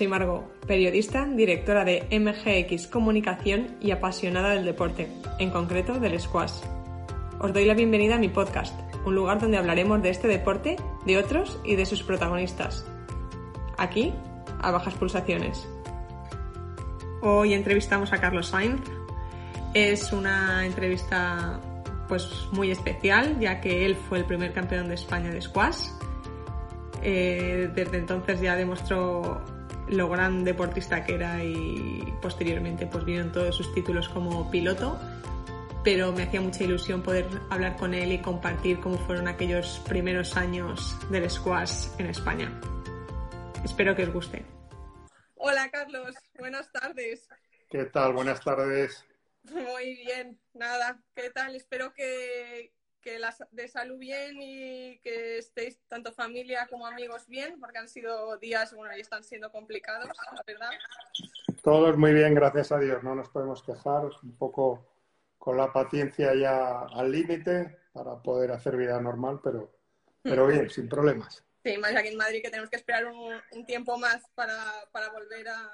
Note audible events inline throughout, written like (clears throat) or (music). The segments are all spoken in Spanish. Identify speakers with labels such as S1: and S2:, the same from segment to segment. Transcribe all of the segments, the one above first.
S1: soy Margot, periodista, directora de MGX Comunicación y apasionada del deporte, en concreto del squash. Os doy la bienvenida a mi podcast, un lugar donde hablaremos de este deporte, de otros y de sus protagonistas. Aquí, a bajas pulsaciones. Hoy entrevistamos a Carlos Sainz. Es una entrevista pues muy especial, ya que él fue el primer campeón de España de squash. Eh, desde entonces ya demostró lo gran deportista que era y posteriormente pues vieron todos sus títulos como piloto pero me hacía mucha ilusión poder hablar con él y compartir cómo fueron aquellos primeros años del squash en España. Espero que os guste. Hola Carlos, buenas tardes.
S2: ¿Qué tal? Buenas tardes.
S1: Muy bien, nada, ¿qué tal? Espero que, que las de salud bien y que estéis tanto familia como amigos bien, porque han sido días, bueno, y están siendo complicados, la verdad.
S2: Todos muy bien, gracias a Dios, no nos podemos quejar, un poco con la paciencia ya al límite para poder hacer vida normal, pero, pero bien, sin problemas.
S1: Sí, más aquí en Madrid que tenemos que esperar un, tiempo más para, para volver a,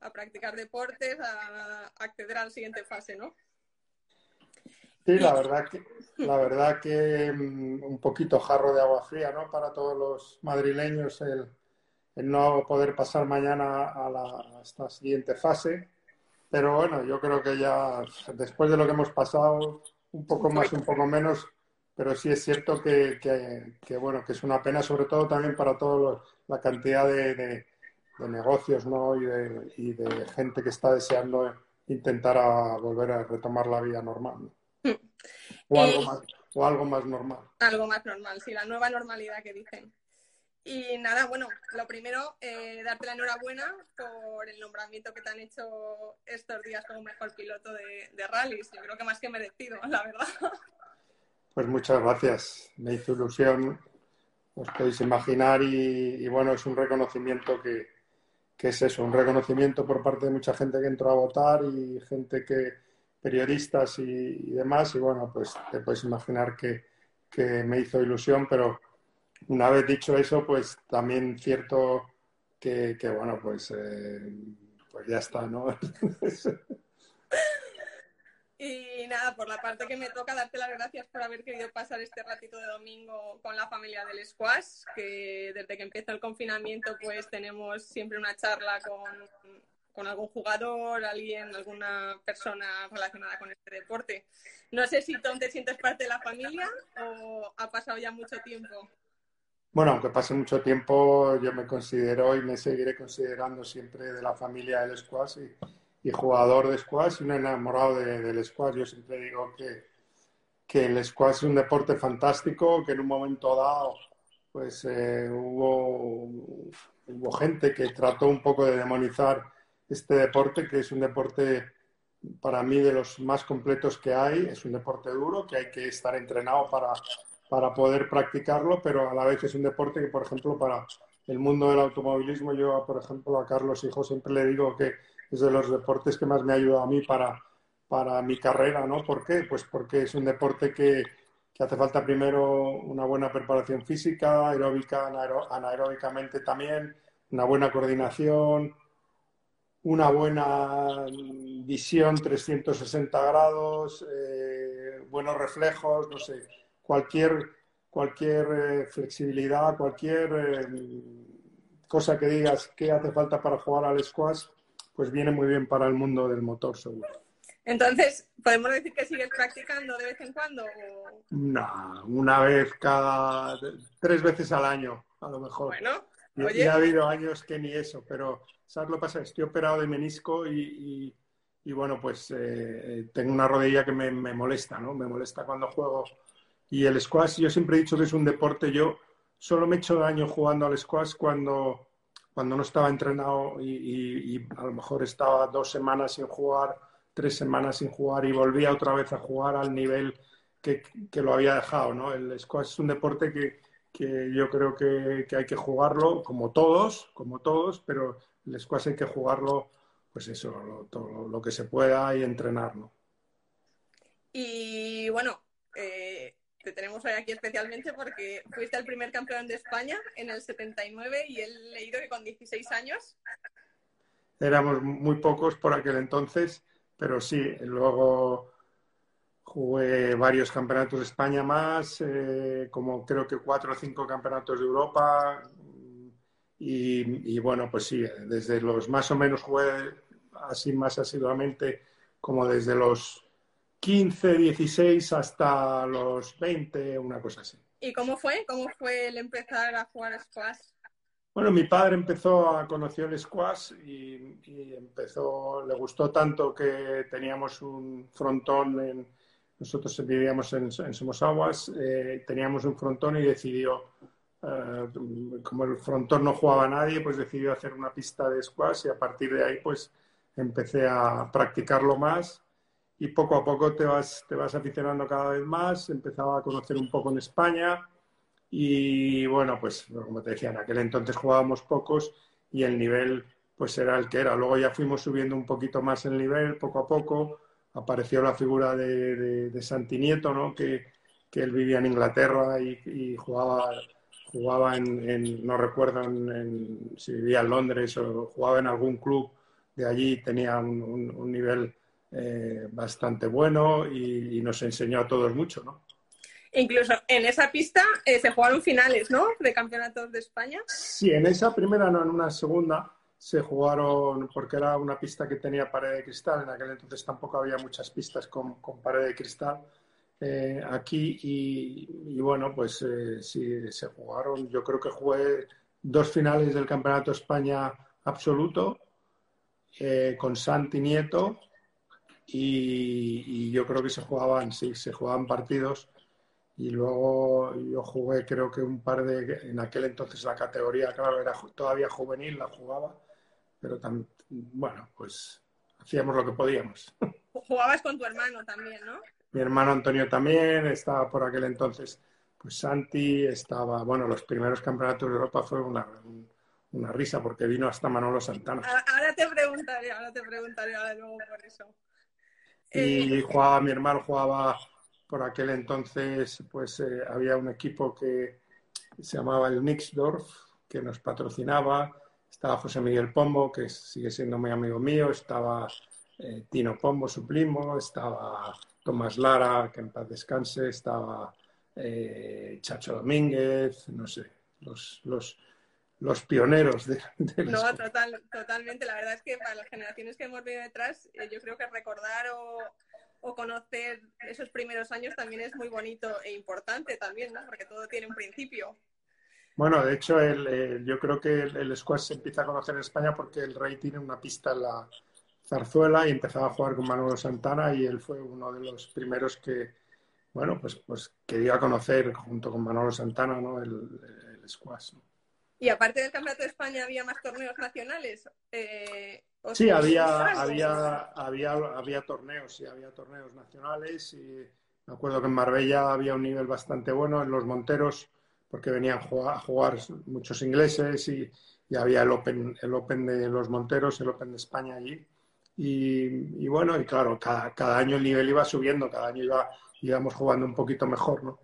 S1: a practicar deportes, a acceder a la siguiente fase, ¿no?
S2: Sí, la verdad que, la verdad que mm, un poquito jarro de agua fría, ¿no? Para todos los madrileños el, no poder pasar mañana a, la, esta siguiente fase. Pero bueno, yo creo que ya después de lo que hemos pasado, un poco más, un poco menos, pero sí es cierto que, que, bueno, que es una pena, sobre todo también para toda la cantidad de, de, negocios, ¿no? Y de, y de gente que está deseando intentar a volver a retomar la vida normal. O algo, más, o algo más normal.
S1: Algo más normal, sí, la nueva normalidad que dicen. Y nada, bueno, lo primero, eh, darte la enhorabuena por el nombramiento que te han hecho estos días como mejor piloto de, de rallies. Yo creo que más que merecido, (laughs) la verdad.
S2: Pues muchas gracias. Me hizo ilusión, os podéis imaginar, y, bueno, es un reconocimiento que, que, es eso, un reconocimiento por parte de mucha gente que entró a votar y gente que, periodistas y, demás. Y bueno, pues te puedes imaginar que, me hizo ilusión, pero una vez dicho eso, pues también cierto que, bueno, pues, eh, pues ya está, ¿no? (laughs)
S1: Y nada, por la parte que me toca, darte las gracias por haber querido pasar este ratito de domingo con la familia del Squash, que desde que empezó el confinamiento pues tenemos siempre una charla con con algún jugador, alguien, alguna persona relacionada con este deporte. No sé si tú te sientes parte de la familia o ha pasado ya mucho tiempo.
S2: Bueno, aunque pase mucho tiempo, yo me considero y me seguiré considerando siempre de la familia del squash y, jugador de squash y un enamorado del squash. Yo siempre digo que, que el squash es un deporte fantástico, que en un momento dado pues eh, hubo, hubo gente que trató un poco de demonizar este deporte, que es un deporte para mí de los más completos que hay. Es un deporte duro, que hay que estar entrenado para, para poder practicarlo, pero a la vez es un deporte que, por ejemplo, para el mundo del automovilismo, yo, por ejemplo, a Carlos Hijo siempre le digo que es de los deportes que más me ha ayudado a mí para, para mi carrera, ¿no? ¿Por qué? Pues porque es un deporte que, que hace falta primero una buena preparación física, aeróbica, anaeróbicamente también, una buena coordinación, una buena visión 360 grados, eh, buenos reflejos, no sé, cualquier, cualquier eh, flexibilidad, cualquier eh, cosa que digas que hace falta para jugar al squash, pues viene muy bien para el mundo del motor, seguro.
S1: Entonces, ¿podemos decir que sigues practicando de vez en cuando?
S2: No, una vez cada tres veces al año, a lo mejor.
S1: Bueno,
S2: y, ha habido años que ni eso, pero ¿sabes lo que pasa? Estoy operado de menisco y, bueno, pues eh, tengo una rodilla que me, molesta, ¿no? Me molesta cuando juego. Y el squash, yo siempre he dicho que es un deporte, yo solo me he hecho daño jugando al squash cuando, cuando no estaba entrenado y, a lo mejor estaba dos semanas sin jugar, tres semanas sin jugar y volvía otra vez a jugar al nivel que, que lo había dejado, ¿no? El squash es un deporte que, que yo creo que, hay que jugarlo como todos, como todos, pero el squash hay que jugarlo, pues eso, lo, todo, lo que se pueda y entrenarlo.
S1: Y bueno, eh, te tenemos hoy aquí especialmente porque fuiste el primer campeón de España en el 79 y he leído que con 16 años.
S2: Éramos muy pocos por aquel entonces, pero sí, luego jugué varios campeonatos de España más, eh, como creo que cuatro o cinco campeonatos de Europa. Y, y, bueno, pues sí, desde los más o menos jugué así más asiduamente como desde los 15, 16 hasta los 20, una cosa así.
S1: ¿Y cómo fue? ¿Cómo fue el empezar a jugar squash?
S2: Bueno, mi padre empezó a conocer el squash y, y, empezó, le gustó tanto que teníamos un frontón en, nosotros vivíamos en, en Somosaguas, eh, teníamos un frontón y decidió, eh, como el frontón no jugaba nadie, pues decidió hacer una pista de squash y a partir de ahí pues empecé a practicarlo más y poco a poco te vas, te vas aficionando cada vez más, empezaba a conocer un poco en España y bueno, pues como te decía, en aquel entonces jugábamos pocos y el nivel pues era el que era. Luego ya fuimos subiendo un poquito más el nivel poco a poco, apareció la figura de, de, de Santi Nieto, ¿no? que, que, él vivía en Inglaterra y, y jugaba, jugaba en, en no recuerdo en, en, si vivía en Londres o jugaba en algún club de allí, tenía un, un, un nivel eh, bastante bueno y, y, nos enseñó a todos mucho, ¿no?
S1: Incluso en esa pista eh, se jugaron finales, ¿no? De campeonatos de España.
S2: Sí, en esa primera no, en una segunda se jugaron, porque era una pista que tenía pared de cristal, en aquel entonces tampoco había muchas pistas con, con pared de cristal eh, aquí y, bueno, pues eh, sí, se jugaron, yo creo que jugué dos finales del Campeonato España absoluto eh, con Santi Nieto y, yo creo que se jugaban, sí, se jugaban partidos y luego yo jugué creo que un par de, en aquel entonces la categoría, claro, era todavía juvenil, la jugaba, pero bueno, pues hacíamos lo que podíamos.
S1: Jugabas con tu hermano también, ¿no?
S2: Mi hermano Antonio también, estaba por aquel entonces, pues Santi, estaba, bueno, los primeros campeonatos de Europa fue una, una risa porque vino hasta Manolo Santana.
S1: Ahora te preguntaré, ahora te preguntaré ahora luego por eso.
S2: Y eh, jugaba, mi hermano jugaba por aquel entonces, pues eh, había un equipo que se llamaba el Nixdorf, que nos patrocinaba. Estaba José Miguel Pombo, que sigue siendo muy amigo mío. Estaba eh, Tino Pombo, su primo. Estaba Tomás Lara, que en paz descanse. Estaba eh, Chacho Domínguez, no sé, los, los, los pioneros de, de
S1: No, total, totalmente. La verdad es que para las generaciones que hemos venido detrás, eh, yo creo que recordar o, o, conocer esos primeros años también es muy bonito e importante también, ¿no? Porque todo tiene un principio.
S2: Bueno, de hecho, el, el, yo creo que el, el, squash se empieza a conocer en España porque el Rey tiene una pista en la zarzuela y empezaba a jugar con Manolo Santana y él fue uno de los primeros que, bueno, pues, pues que dio a conocer junto con Manolo Santana, ¿no? El, el squash. ¿no?
S1: Y aparte del Campeonato de España, ¿había más torneos nacionales? Eh,
S2: sí, había, había, había, había torneos, sí, había torneos nacionales. Y me acuerdo que en Marbella había un nivel bastante bueno, en los Monteros, porque venían a jugar muchos ingleses y, y había el open, el open de los Monteros, el Open de España allí. Y, y bueno, y claro, cada, cada, año el nivel iba subiendo, cada año iba, íbamos jugando un poquito mejor, ¿no?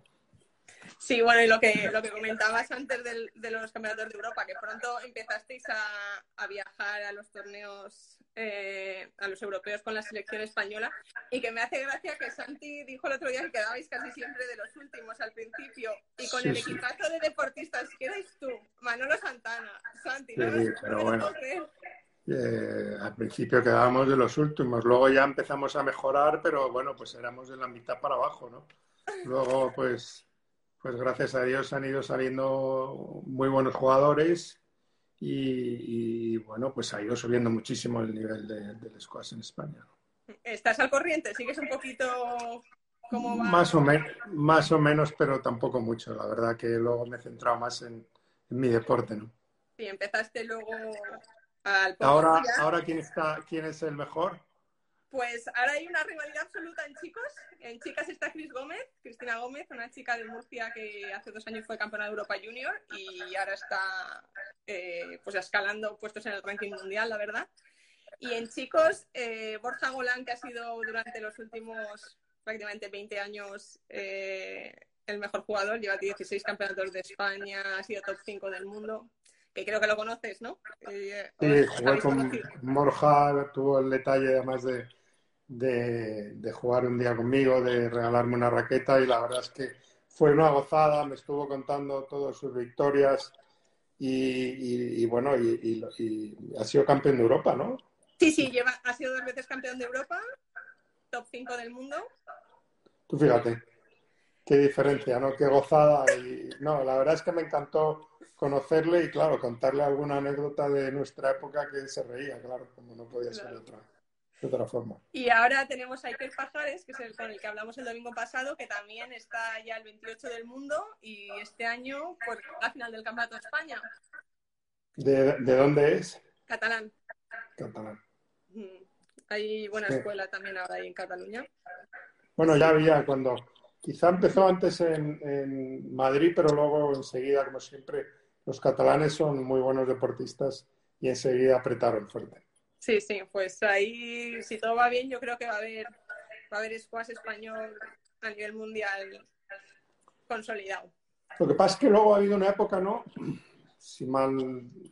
S1: Sí, bueno, y lo que, lo que comentabas antes del, de los campeonatos de Europa, que pronto empezasteis a, a viajar a los torneos, eh, a los europeos con la selección española, y que me hace gracia que Santi dijo el otro día que quedabais casi siempre de los últimos al principio, y con sí, el equipazo sí. de deportistas que eres tú, Manolo Santana, Santi,
S2: sí, ¿no? pero bueno. Eh, al principio quedábamos de los últimos, luego ya empezamos a mejorar, pero bueno, pues éramos de la mitad para abajo, ¿no? Luego, pues pues gracias a Dios han ido saliendo muy buenos jugadores y, y bueno, pues ha ido subiendo muchísimo el nivel de, del squash en España.
S1: ¿Estás al corriente? ¿Sigues un poquito cómo va?
S2: Más o, más o menos, pero tampoco mucho. La verdad que luego me he centrado más en, en mi deporte, ¿no?
S1: Sí, empezaste luego al...
S2: Ahora, ahora ¿quién, está, ¿quién es el mejor?
S1: Pues ahora hay una rivalidad absoluta en chicos. En chicas está Cris Gómez, Cristina Gómez, una chica de Murcia que hace dos años fue campeona de Europa Junior y ahora está eh, pues escalando puestos en el ranking mundial, la verdad. Y en chicos, eh, Borja Golán, que ha sido durante los últimos prácticamente 20 años eh, el mejor jugador, lleva 16 campeonatos de España, ha sido top 5 del mundo, que creo que lo conoces, ¿no?
S2: Eh, sí, jugué con Morja, tuvo el detalle además de, de, jugar un día conmigo, de regalarme una raqueta y la verdad es que fue una gozada, me estuvo contando todas sus victorias y, bueno, y, ha sido campeón de Europa, ¿no?
S1: Sí, sí, lleva, ha sido dos veces campeón de Europa, top 5 del mundo.
S2: Tú fíjate, qué diferencia, ¿no? Qué gozada. Y no, la verdad es que me encantó conocerle y, claro, contarle alguna anécdota de nuestra época que se reía, claro, como no podía ser de otra, de otra forma.
S1: Y ahora tenemos a Iker Pajares, que es el con el que hablamos el domingo pasado, que también está ya el 28 del mundo y este año por la final del Campeonato de España.
S2: ¿De, de dónde es?
S1: Catalán.
S2: Catalán.
S1: Hay buena escuela también ahora ahí en Cataluña.
S2: Bueno, ya había cuando, quizá empezó antes en, Madrid, pero luego enseguida, como siempre, los catalanes son muy buenos deportistas y enseguida apretaron fuerte.
S1: Sí, sí, pues ahí, si todo va bien, yo creo que va a haber, va a haber squash español a nivel mundial consolidado.
S2: Lo que pasa es que luego ha habido una época, ¿no? si mal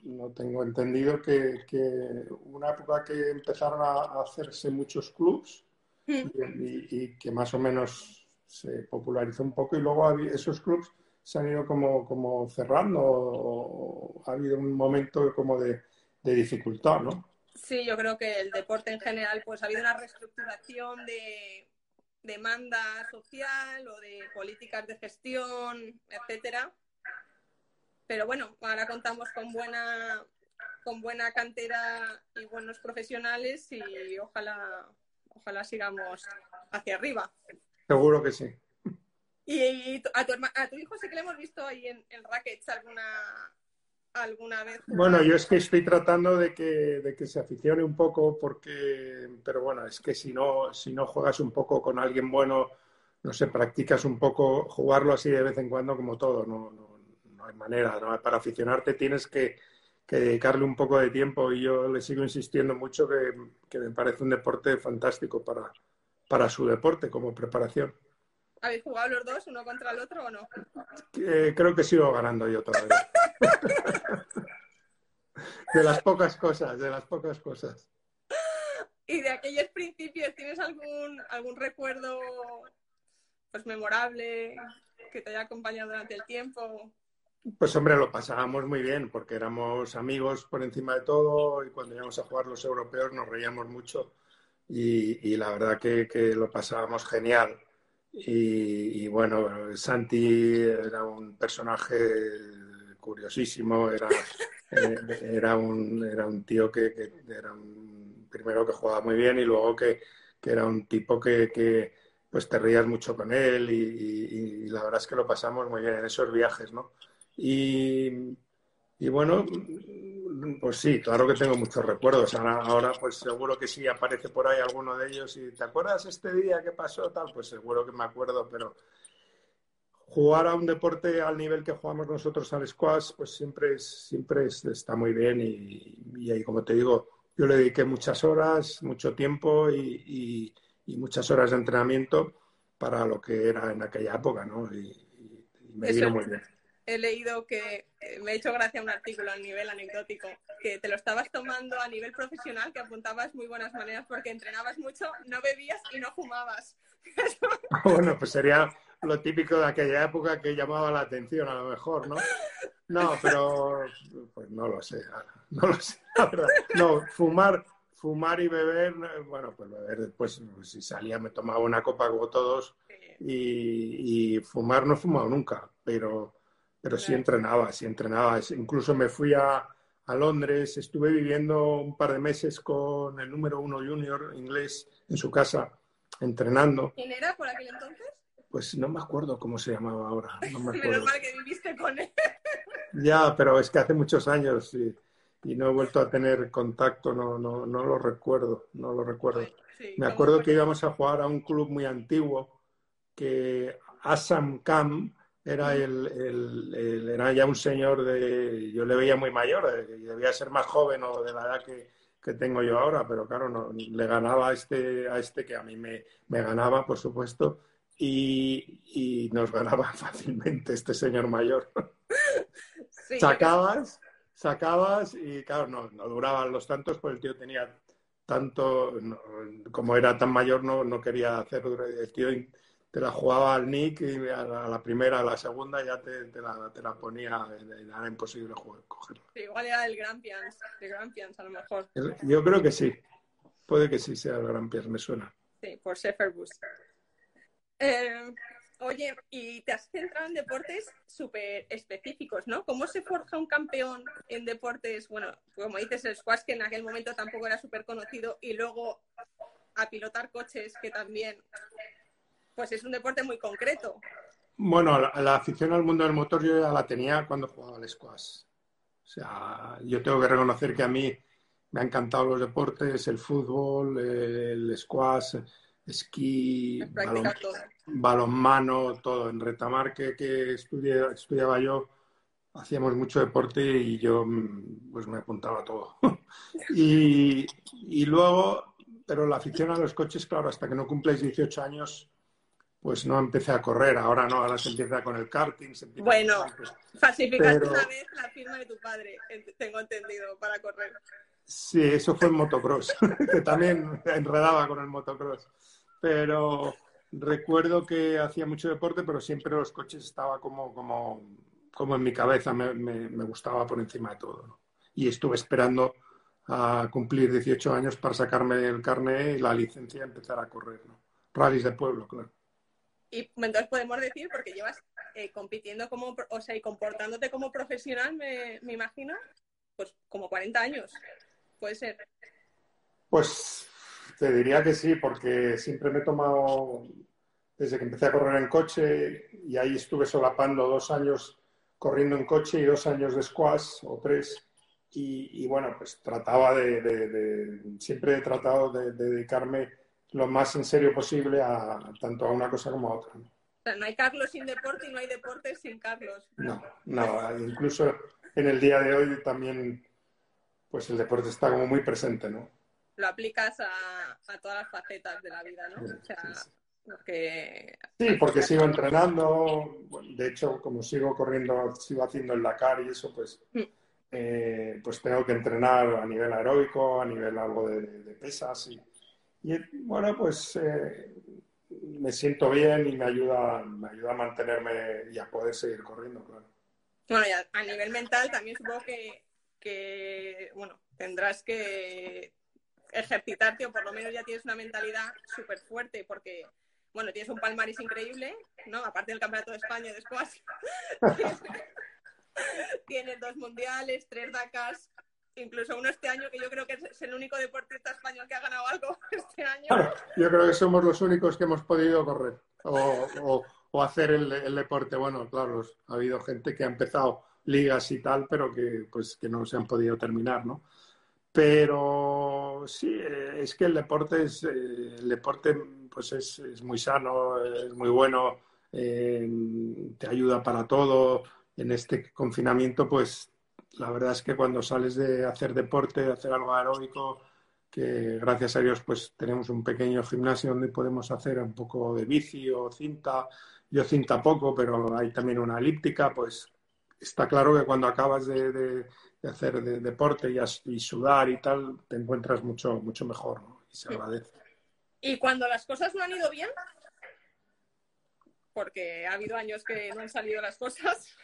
S2: no tengo entendido, que, una época que empezaron a, hacerse muchos clubs hmm. y, que más o menos se popularizó un poco y luego esos clubs se han ido como, como cerrando o, ha habido un momento como de, dificultad, ¿no?
S1: Sí, yo creo que el deporte en general, pues ha habido una reestructuración de demanda social o de políticas de gestión, etcétera, pero bueno, ahora contamos con buena, con buena cantera y buenos profesionales y ojalá, ojalá sigamos hacia arriba.
S2: Seguro que sí.
S1: Y, a, tu, a, tu, hijo sí que le hemos visto ahí en, en Rackets alguna, alguna vez.
S2: Bueno, yo es que estoy tratando de que, de que se aficione un poco porque, pero bueno, es que si no, si no juegas un poco con alguien bueno, no sé, practicas un poco, jugarlo así de vez en cuando como todo, no, no, no hay manera. Para aficionarte tienes que, dedicarle un poco de tiempo y yo le sigo insistiendo mucho que, me parece un deporte fantástico para, para su deporte como preparación.
S1: ¿Habéis jugado los dos uno contra el otro o no?
S2: creo que sigo ganando yo todavía. (laughs) de las pocas cosas, de las pocas cosas.
S1: ¿Y de aquellos principios tienes algún, algún recuerdo pues memorable que te haya acompañado durante el tiempo?
S2: Pues hombre, lo pasábamos muy bien porque éramos amigos por encima de todo y cuando íbamos a jugar los europeos nos reíamos mucho y, la verdad que, lo pasábamos genial. Y, bueno, Santi era un personaje curiosísimo, era, eh, era, un, era un tío que, era primero que jugaba muy bien y luego que, era un tipo que, pues te reías mucho con él y, y, la verdad es que lo pasamos muy bien en esos viajes, ¿no? Y, bueno, pues sí, claro que tengo muchos recuerdos. Ahora, pues seguro que sí aparece por ahí alguno de ellos y ¿te acuerdas este día que pasó tal? Pues seguro que me acuerdo, pero jugar a un deporte al nivel que jugamos nosotros al squash, pues siempre, siempre está muy bien y, ahí, como te digo, yo le dediqué muchas horas, mucho tiempo y, muchas horas de entrenamiento para lo que era en aquella época, ¿no? Y, me vino muy bien
S1: he leído que eh, me ha hecho gracia un artículo a nivel anecdótico, que te lo estabas tomando a nivel profesional, que apuntabas muy buenas maneras porque entrenabas mucho, no bebías y no fumabas. (laughs)
S2: bueno, pues sería lo típico de aquella época que llamaba la atención a lo mejor, ¿no? No, pero pues no lo sé, no lo sé, No, fumar, fumar y beber, bueno, pues beber después, si salía me tomaba una copa como todos y, y fumar no he fumado nunca, pero pero sí entrenaba, sí entrenaba. Incluso me fui a, Londres, estuve viviendo un par de meses con el número uno junior inglés en su casa, entrenando.
S1: ¿Quién era por aquel entonces?
S2: Pues no me acuerdo cómo se llamaba ahora. No me (laughs)
S1: Menos mal que viviste con él. (laughs)
S2: ya, pero es que hace muchos años y, no he vuelto a tener contacto, no, no, no lo recuerdo, no lo recuerdo. me acuerdo que íbamos a jugar a un club muy antiguo que Assam Camp era, el, el, era ya un señor de, yo le veía muy mayor, eh, debía ser más joven o de la edad que, que tengo yo ahora, pero claro, no, le ganaba a este, a este que a mí me, me ganaba, por supuesto, y, nos ganaba (laughs) fácilmente este señor mayor. (laughs) Sacabas, sacabas y claro, no, no duraban los tantos, pues el tío tenía tanto, como era tan mayor, no, no quería hacer, el tío te la jugaba al Nick y a la, primera, a la segunda ya te, te, la, te la, ponía, era imposible jugar, cogerla.
S1: igual era el Grampians, el Grampians a lo mejor.
S2: Yo creo que sí, puede que sí sea el Grampians, me suena.
S1: Sí, por Shefferbus. Eh, oye, y te has centrado en deportes súper específicos, ¿no? ¿Cómo se forja un campeón en deportes, bueno, como dices, el squash, que en aquel momento tampoco era súper conocido, y luego a pilotar coches, que también pues es un deporte muy concreto.
S2: Bueno, la, afición al mundo del motor yo ya la tenía cuando jugaba al squash. O sea, yo tengo que reconocer que a mí me han encantado los deportes, el fútbol, el squash, esquí, balonmano, todo. En Retamar, que, que estudiaba yo, hacíamos mucho deporte y yo pues me apuntaba a todo. (laughs) y, y, luego, pero la afición a los coches, claro, hasta que no cumples 18 años, pues no empecé a correr, ahora no, ahora se empieza con el karting. Se
S1: bueno, falsificaste una vez la firma de tu padre, tengo entendido, para correr.
S2: Sí, eso fue en motocross, (laughs) que también enredaba con el motocross. Pero recuerdo que hacía mucho deporte, pero siempre los coches estaba como, como, como en mi cabeza, me, me, gustaba por encima de todo. Y estuve esperando a cumplir 18 años para sacarme el carnet y la licencia y empezar a correr. ¿no? Rallys de pueblo, claro.
S1: Y entonces podemos decir, porque llevas eh, compitiendo como, o sea, y comportándote como profesional, me, me, imagino, pues como 40 años. Puede ser.
S2: Pues te diría que sí, porque siempre me he tomado, desde que empecé a correr en coche, y ahí estuve solapando dos años corriendo en coche y dos años de squash o tres. Y, bueno, pues trataba de, de, siempre he tratado de, dedicarme lo más en serio posible a tanto a una cosa como a otra.
S1: ¿no? O sea, no hay Carlos sin deporte y no hay deporte sin Carlos.
S2: No, no, incluso en el día de hoy también, pues el deporte está como muy presente, ¿no?
S1: Lo aplicas a, a todas las facetas de la vida, ¿no? o sea, Porque...
S2: Sí, porque sigo entrenando, de hecho, como sigo corriendo, sigo haciendo el Dakar y eso, pues, mm. eh, pues tengo que entrenar a nivel aeróbico, a nivel algo de, de pesas y, y bueno, pues eh, me siento bien y me ayuda, me ayuda a mantenerme y a poder seguir corriendo, claro.
S1: Bueno, y a, nivel mental también supongo que, que, bueno, tendrás que ejercitarte o por lo menos ya tienes una mentalidad súper fuerte porque, bueno, tienes un palmarés increíble, ¿no? Aparte del Campeonato de España después. (laughs) (laughs) tienes dos mundiales, tres Dakars, incluso uno este año, que yo creo que es el único deportista español que ha ganado algo (laughs) este año.
S2: yo creo que somos los únicos que hemos podido correr o, hacer el, deporte. Bueno, claro, ha habido gente que ha empezado ligas y tal, pero que, pues, que no se han podido terminar, ¿no? Pero sí, es que el deporte es, eh, el deporte pues es, muy sano, es muy bueno, eh, te ayuda para todo. En este confinamiento, pues la verdad es que cuando sales de hacer deporte, de hacer algo aeróbico, que gracias a Dios pues tenemos un pequeño gimnasio donde podemos hacer un poco de bici o cinta. Yo cinta poco, pero hay también una elíptica, pues está claro que cuando acabas de, hacer deporte y, sudar y tal, te encuentras mucho, mucho mejor y se agradece.
S1: ¿Y cuando las cosas no han ido bien? Porque ha habido años que no han salido las cosas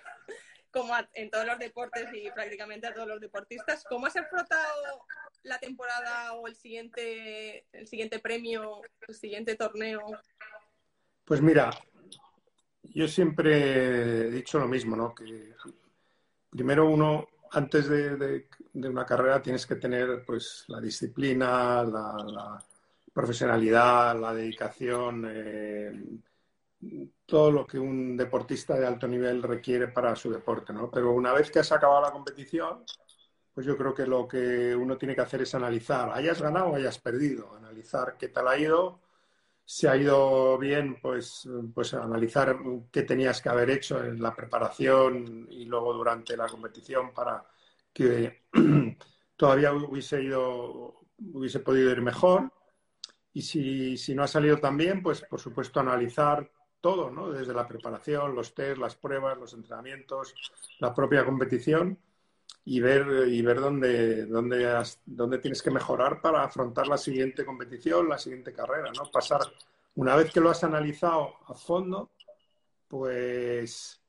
S1: como en todos los deportes y prácticamente a todos los deportistas. ¿Cómo has afrontado la temporada o el siguiente, el siguiente premio, el siguiente torneo?
S2: Pues mira, yo siempre he dicho lo mismo, ¿no? Que primero uno, antes de, una carrera, tienes que tener pues la disciplina, la, profesionalidad, la dedicación. Eh, todo lo que un deportista de alto nivel requiere para su deporte, ¿no? Pero una vez que has acabado la competición, pues yo creo que lo que uno tiene que hacer es analizar, hayas ganado o hayas perdido, analizar qué tal ha ido, si ha ido bien, pues, pues analizar qué tenías que haber hecho en la preparación y luego durante la competición para que (clears throat) todavía hubiese ido, hubiese podido ir mejor. Y si, si no ha salido tan bien, pues por supuesto analizar todo, ¿no? Desde la preparación, los test, las pruebas, los entrenamientos, la propia competición y ver, y ver dónde, dónde, dónde tienes que mejorar para afrontar la siguiente competición, la siguiente carrera, ¿no? Pasar, una vez que lo has analizado a fondo, pues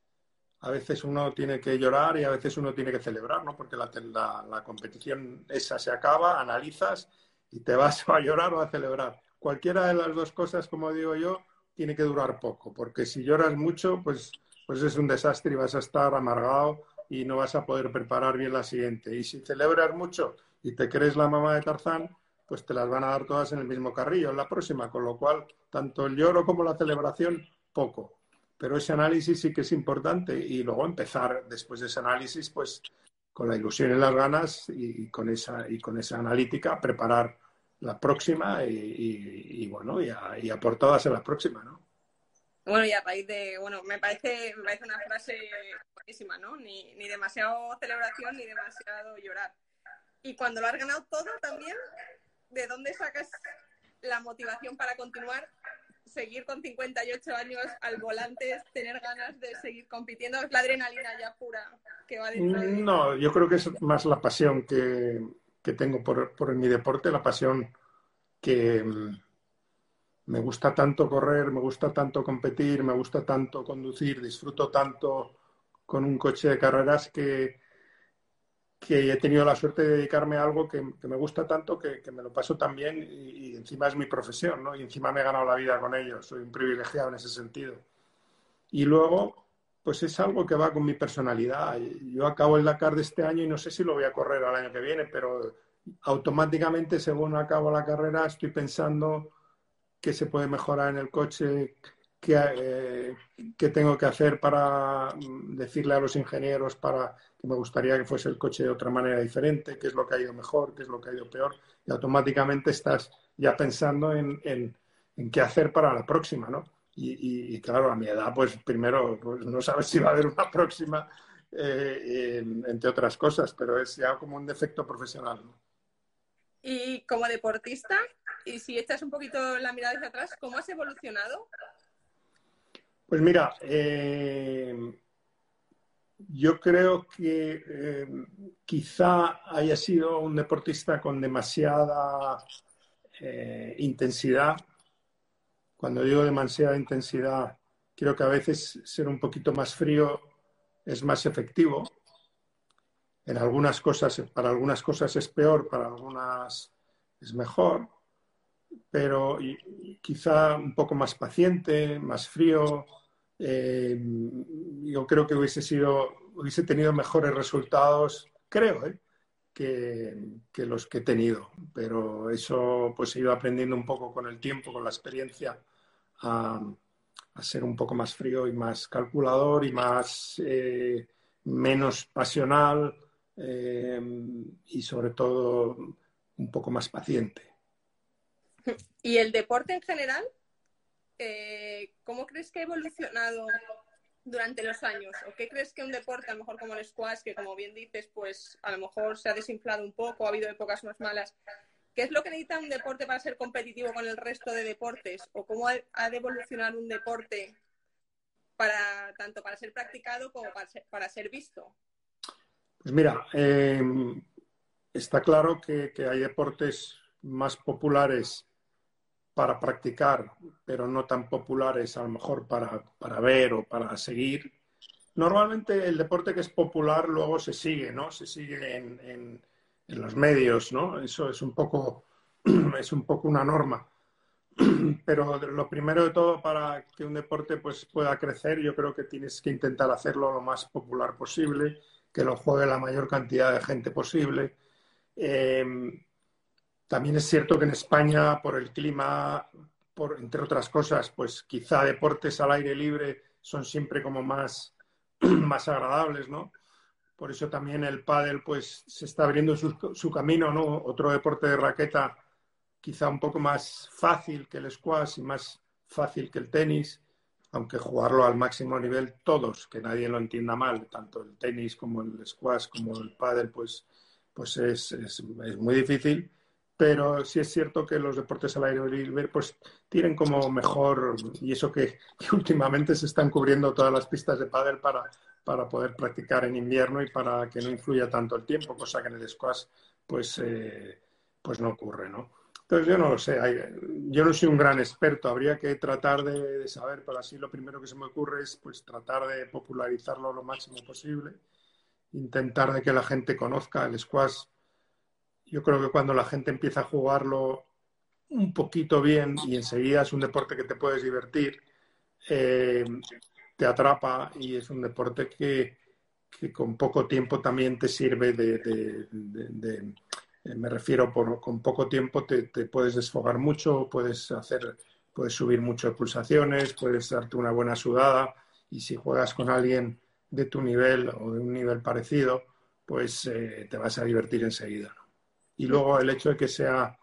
S2: a veces uno tiene que llorar y a veces uno tiene que celebrar, ¿no? Porque la, la, la competición esa se acaba, analizas y te vas (laughs) a llorar o a celebrar. Cualquiera de las dos cosas, como digo yo, tiene que durar poco, porque si lloras mucho, pues, pues es un desastre y vas a estar amargado y no vas a poder preparar bien la siguiente. Y si celebras mucho y te crees la mamá de Tarzán, pues te las van a dar todas en el mismo carrillo en la próxima, con lo cual tanto el lloro como la celebración, poco. Pero ese análisis sí que es importante y luego empezar después de ese análisis, pues con la ilusión y las ganas y, con esa y con esa analítica preparar la próxima y, bueno, y a, y por todas en la próxima, ¿no?
S1: Bueno, y a raíz de, bueno, me parece, me parece una frase buenísima, ¿no? Ni, ni demasiado celebración ni demasiado llorar. Y cuando lo has ganado todo también, ¿de dónde sacas la motivación para continuar? Seguir con 58 años al volante, tener ganas de seguir compitiendo, es la adrenalina ya pura que va dentro de...
S2: No, yo creo que es más la pasión que, que tengo por, por mi deporte, la pasión que mm, me gusta tanto correr, me gusta tanto competir, me gusta tanto conducir, disfruto tanto con un coche de carreras que, que he tenido la suerte de dedicarme a algo que, me gusta tanto que, me lo paso tan bien y, encima es mi profesión, ¿no? Y encima me he ganado la vida con ello, soy un privilegiado en ese sentido. Y luego, pues es algo que va con mi personalidad. Yo acabo el Dakar de este año y no sé si lo voy a correr al año que viene, pero automáticamente, según acabo la carrera, estoy pensando qué se puede mejorar en el coche, qué, eh, tengo que hacer para mm, decirle a los ingenieros para que me gustaría que fuese el coche de otra manera diferente, qué es lo que ha ido mejor, qué es lo que ha ido peor, y automáticamente estás ya pensando en, en qué hacer para la próxima, ¿no? Y, claro, a mi edad, pues primero, pues no sabes si va a haber una próxima, eh, entre otras cosas, pero es ya como un defecto profesional.
S1: Y como deportista, y si echas un poquito la mirada hacia atrás, ¿cómo has evolucionado?
S2: Pues mira, eh, yo creo que eh, quizá haya sido un deportista con demasiada intensidad cuando digo demasiada intensidad, quiero que a veces ser un poquito más frío es más efectivo. En algunas cosas, para algunas cosas es peor, para algunas es mejor, pero quizá un poco más paciente, más frío. Eh, yo creo que hubiese sido, hubiese tenido mejores resultados, creo, ¿eh? Que, los que he tenido. Pero eso pues he ido aprendiendo un poco con el tiempo, con la experiencia a, ser un poco más frío y más calculador y más eh, menos pasional eh, y sobre todo un poco más paciente. (laughs)
S1: ¿Y el deporte en general? Eh, ¿Cómo crees que ha evolucionado durante los años? ¿O qué crees que un deporte, a lo mejor como el squash, que como bien dices, pues a lo mejor se ha desinflado un poco, ha habido épocas más malas, ¿Qué es lo que necesita un deporte para ser competitivo con el resto de deportes? ¿O cómo ha de evolucionar un deporte para tanto para ser practicado como para ser, visto?
S2: Pues mira, eh, está claro que, hay deportes más populares para practicar, pero no tan populares a lo mejor para, ver o para seguir. Normalmente el deporte que es popular luego se sigue, ¿no? Se sigue en en los medios, ¿no? Eso es un poco, (clears throat) es un poco una norma. (clears throat) Pero lo primero de todo, para que un deporte pues, pueda crecer, yo creo que tienes que intentar hacerlo lo más popular posible, que lo juegue la mayor cantidad de gente posible. Eh, también es cierto que en España, por el clima, por, entre otras cosas, pues quizá deportes al aire libre son siempre como más, (clears throat) más agradables, ¿no? Por eso también el pádel pues se está abriendo su, camino, ¿no? Otro deporte de raqueta quizá un poco más fácil que el squash y más fácil que el tenis, aunque jugarlo al máximo nivel todos, que nadie lo entienda mal, tanto el tenis como el squash como el pádel, pues, pues es, muy difícil. Pero sí es cierto que los deportes al aire libre pues tienen como mejor, y eso que, (laughs) últimamente se están cubriendo todas las pistas de pádel para, para poder practicar en invierno y para que no influya tanto el tiempo, cosa que en el squash pues, eh, pues no ocurre, ¿no? Entonces yo no lo sé, yo no soy un gran experto, habría que tratar de, de, saber, pero así lo primero que se me ocurre es pues tratar de popularizarlo lo máximo posible, intentar de que la gente conozca el squash yo creo que cuando la gente empieza a jugarlo un poquito bien y enseguida es un deporte que te puedes divertir, eh, te atrapa y es un deporte que, con poco tiempo también te sirve de, eh, me refiero por con poco tiempo te, puedes desfogar mucho, puedes hacer, puedes subir mucho de pulsaciones, puedes darte una buena sudada y si juegas con alguien de tu nivel o de un nivel parecido, pues eh, te vas a divertir enseguida. Y luego el hecho de que sea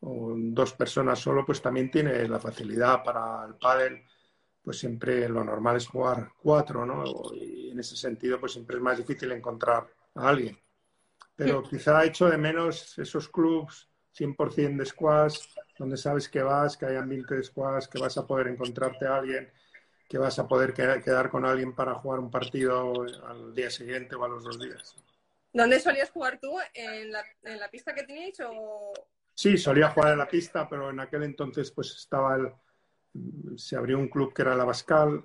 S2: dos personas solo, pues también tiene la facilidad para el pádel, pues siempre lo normal es jugar cuatro, ¿no? Y en ese sentido, pues siempre es más difícil encontrar a alguien. Pero quizá hecho de menos esos clubs 100% de squash, donde sabes que vas, que hay ambiente de squash, que vas a poder encontrarte a alguien, que vas a poder quedar con alguien para jugar un partido al día siguiente o a los dos días.
S1: ¿Dónde solías jugar tú? ¿En la, en la pista que teníais o...?
S2: Sí, solía jugar en la pista, pero en aquel entonces pues estaba el... Se abrió un club que era la Bascal.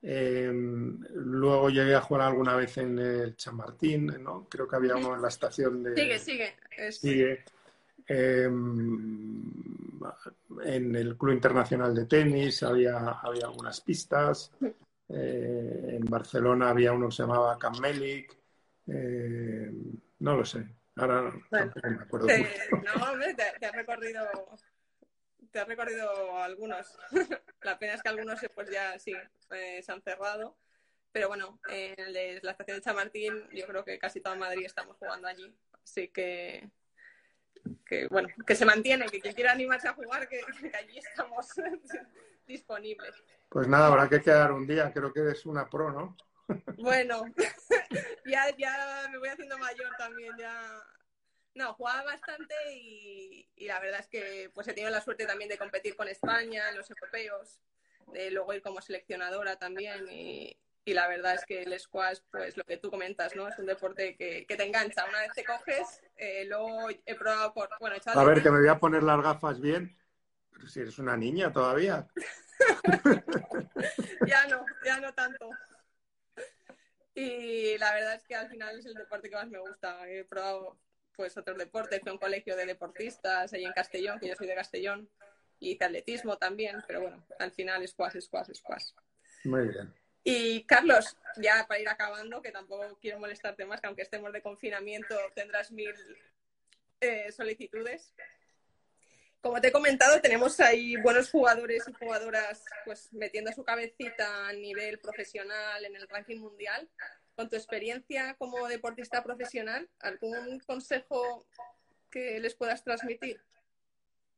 S2: Em, luego llegué a jugar alguna vez en el Chamartín, ¿no? Creo que había uno en la estación de...
S1: Sigue, sigue.
S2: Sigue. Em, en el Club Internacional de Tenis había, había algunas pistas. Eh, en Barcelona había uno que se llamaba Camelic. Eh, no lo sé. Ahora no me acuerdo.
S1: no, hombre, te, has recorrido. Te has recorrido algunos. (laughs) la pena es que algunos pues ya sí eh, se han cerrado. Pero bueno, en la estación de Chamartín, yo creo que casi toda Madrid estamos jugando allí. Así que, que bueno, que se mantiene, que quien quiera animarse a jugar, que, que allí estamos (laughs) disponibles.
S2: Pues nada, habrá que quedar un día. Creo que es una pro, ¿no?
S1: Bueno, (laughs) ya, ya me voy haciendo mayor también, ya. No, jugaba bastante y, la verdad es que pues he tenido la suerte también de competir con España en los europeos, de luego ir como seleccionadora también y, la verdad es que el squash, pues lo que tú comentas, ¿no? Es un deporte que, te engancha. Una vez te coges, eh, luego he probado por... Bueno,
S2: a ver, que me voy a poner las gafas bien, pero si eres una niña todavía. (laughs)
S1: ya no, ya no tanto. Y la verdad es que al final es el deporte que más me gusta. He probado pues otros deportes, fui a un colegio de deportistas ahí en Castellón, que yo soy de Castellón, y hice atletismo también, pero bueno, al final squash, squash, squash.
S2: Muy bien.
S1: Y Carlos, ya para ir acabando, que tampoco quiero molestarte más, que aunque estemos de confinamiento tendrás mil eh, solicitudes. Como te he comentado, tenemos ahí buenos jugadores y jugadoras pues metiendo su cabecita a nivel profesional en el ranking mundial. Con tu experiencia como deportista profesional, ¿algún consejo que les puedas transmitir?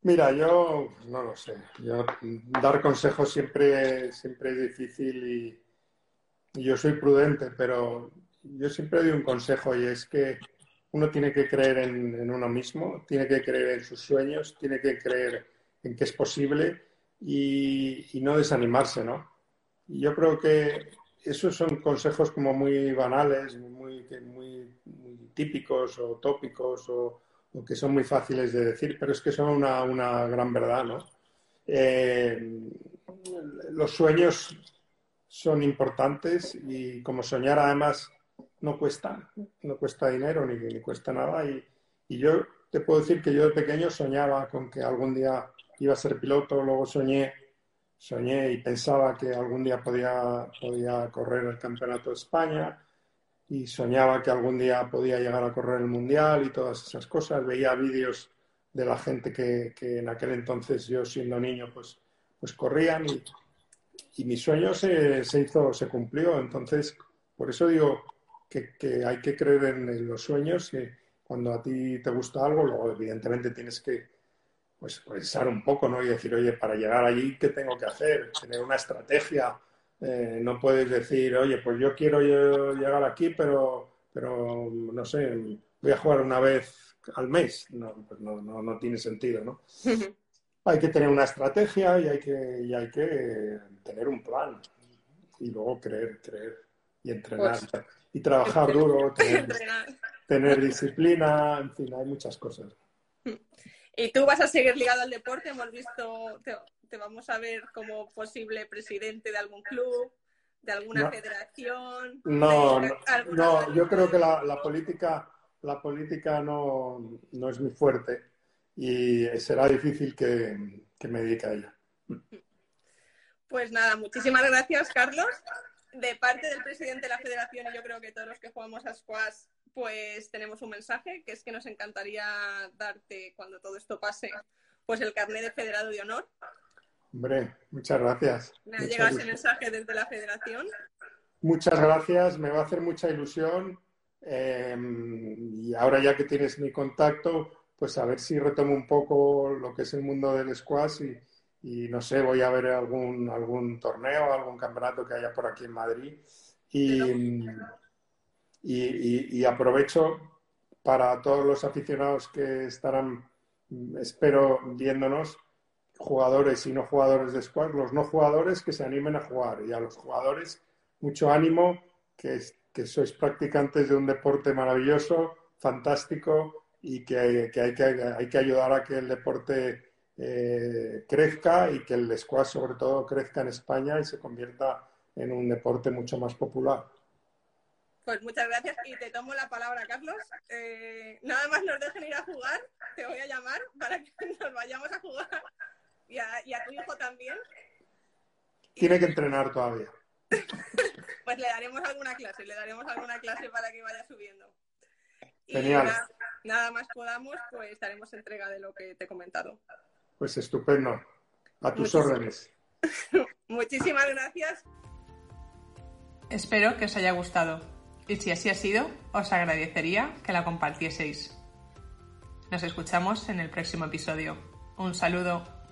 S2: Mira, yo no lo sé. dar consejos siempre, siempre es difícil y yo soy prudente, pero yo siempre doy un consejo y es que uno tiene que creer en, uno mismo, tiene que creer en sus sueños, tiene que creer en que es posible y, no desanimarse, ¿no? Y yo creo que esos son consejos como muy banales, muy, típicos o tópicos o, que son muy fáciles de decir, pero es que son una, gran verdad, ¿no? Eh, los sueños son importantes y como soñar además no cuesta, no cuesta dinero ni, cuesta nada. Y, yo te puedo decir que yo de pequeño soñaba con que algún día iba a ser piloto, luego soñé, soñé y pensaba que algún día podía, podía correr el Campeonato de España y soñaba que algún día podía llegar a correr el Mundial y todas esas cosas. Veía vídeos de la gente que, en aquel entonces yo siendo niño pues, pues corrían y, y mi sueño se, se hizo, se cumplió. Entonces, por eso digo, que, hay que creer en, los sueños, que cuando a ti te gusta algo, luego evidentemente tienes que pues, pensar un poco, ¿no? Y decir, oye, para llegar allí, ¿qué tengo que hacer? Tener una estrategia. Eh, no puedes decir, oye, pues yo quiero llegar aquí, pero, pero no sé, voy a jugar una vez al mes. No, pues no, no, no tiene sentido, ¿no? (laughs) hay que tener una estrategia y hay que, y hay que tener un plan. Y luego creer, creer y entrenar. Pues, y trabajar duro, (laughs) tener, disciplina, en fin, hay muchas cosas. (laughs)
S1: ¿Y tú vas a seguir ligado al deporte? Hemos visto, te, vamos a ver como posible presidente de algún club, de alguna federación.
S2: No, no, yo creo que la, la política, la política no, no, es muy fuerte y será difícil que, que me dedique a ella.
S1: Pues nada, muchísimas gracias, Carlos de parte del presidente de la federación y yo creo que todos los que jugamos a squash pues tenemos un mensaje que es que nos encantaría darte cuando todo esto pase pues el carnet de federado de honor.
S2: Hombre, muchas gracias.
S1: Me ha llegado ese mensaje desde la federación.
S2: Muchas gracias, me va a hacer mucha ilusión eh, y ahora ya que tienes mi contacto, pues a ver si retomo un poco lo que es el mundo del squash y, y no sé, voy a ver algún, algún torneo, algún campeonato que haya por aquí en Madrid. Y, y, aprovecho para todos los aficionados que estarán, espero, viéndonos, jugadores y no jugadores de squad, los no jugadores que se animen a jugar y a los jugadores mucho ánimo, que, que sois practicantes de un deporte maravilloso, fantástico y que, que, hay, que hay que ayudar a que el deporte eh, crezca y que el squash sobre todo crezca en España y se convierta en un deporte mucho más popular.
S1: Pues muchas gracias y te tomo la palabra, Carlos. Eh, nada más nos dejen ir a jugar, te voy a llamar para que (laughs) nos vayamos a jugar y a, tu hijo también.
S2: Tiene que entrenar todavía. (laughs)
S1: pues le daremos alguna clase, le daremos alguna clase para que vaya subiendo.
S2: Genial.
S1: nada, nada, más podamos, pues estaremos entrega de lo que te he comentado.
S2: Pues estupendo. A tus órdenes. (laughs)
S1: Muchísimas gracias. Espero que os haya gustado. Y si así ha sido, os agradecería que la compartieseis. Nos escuchamos en el próximo episodio. Un saludo.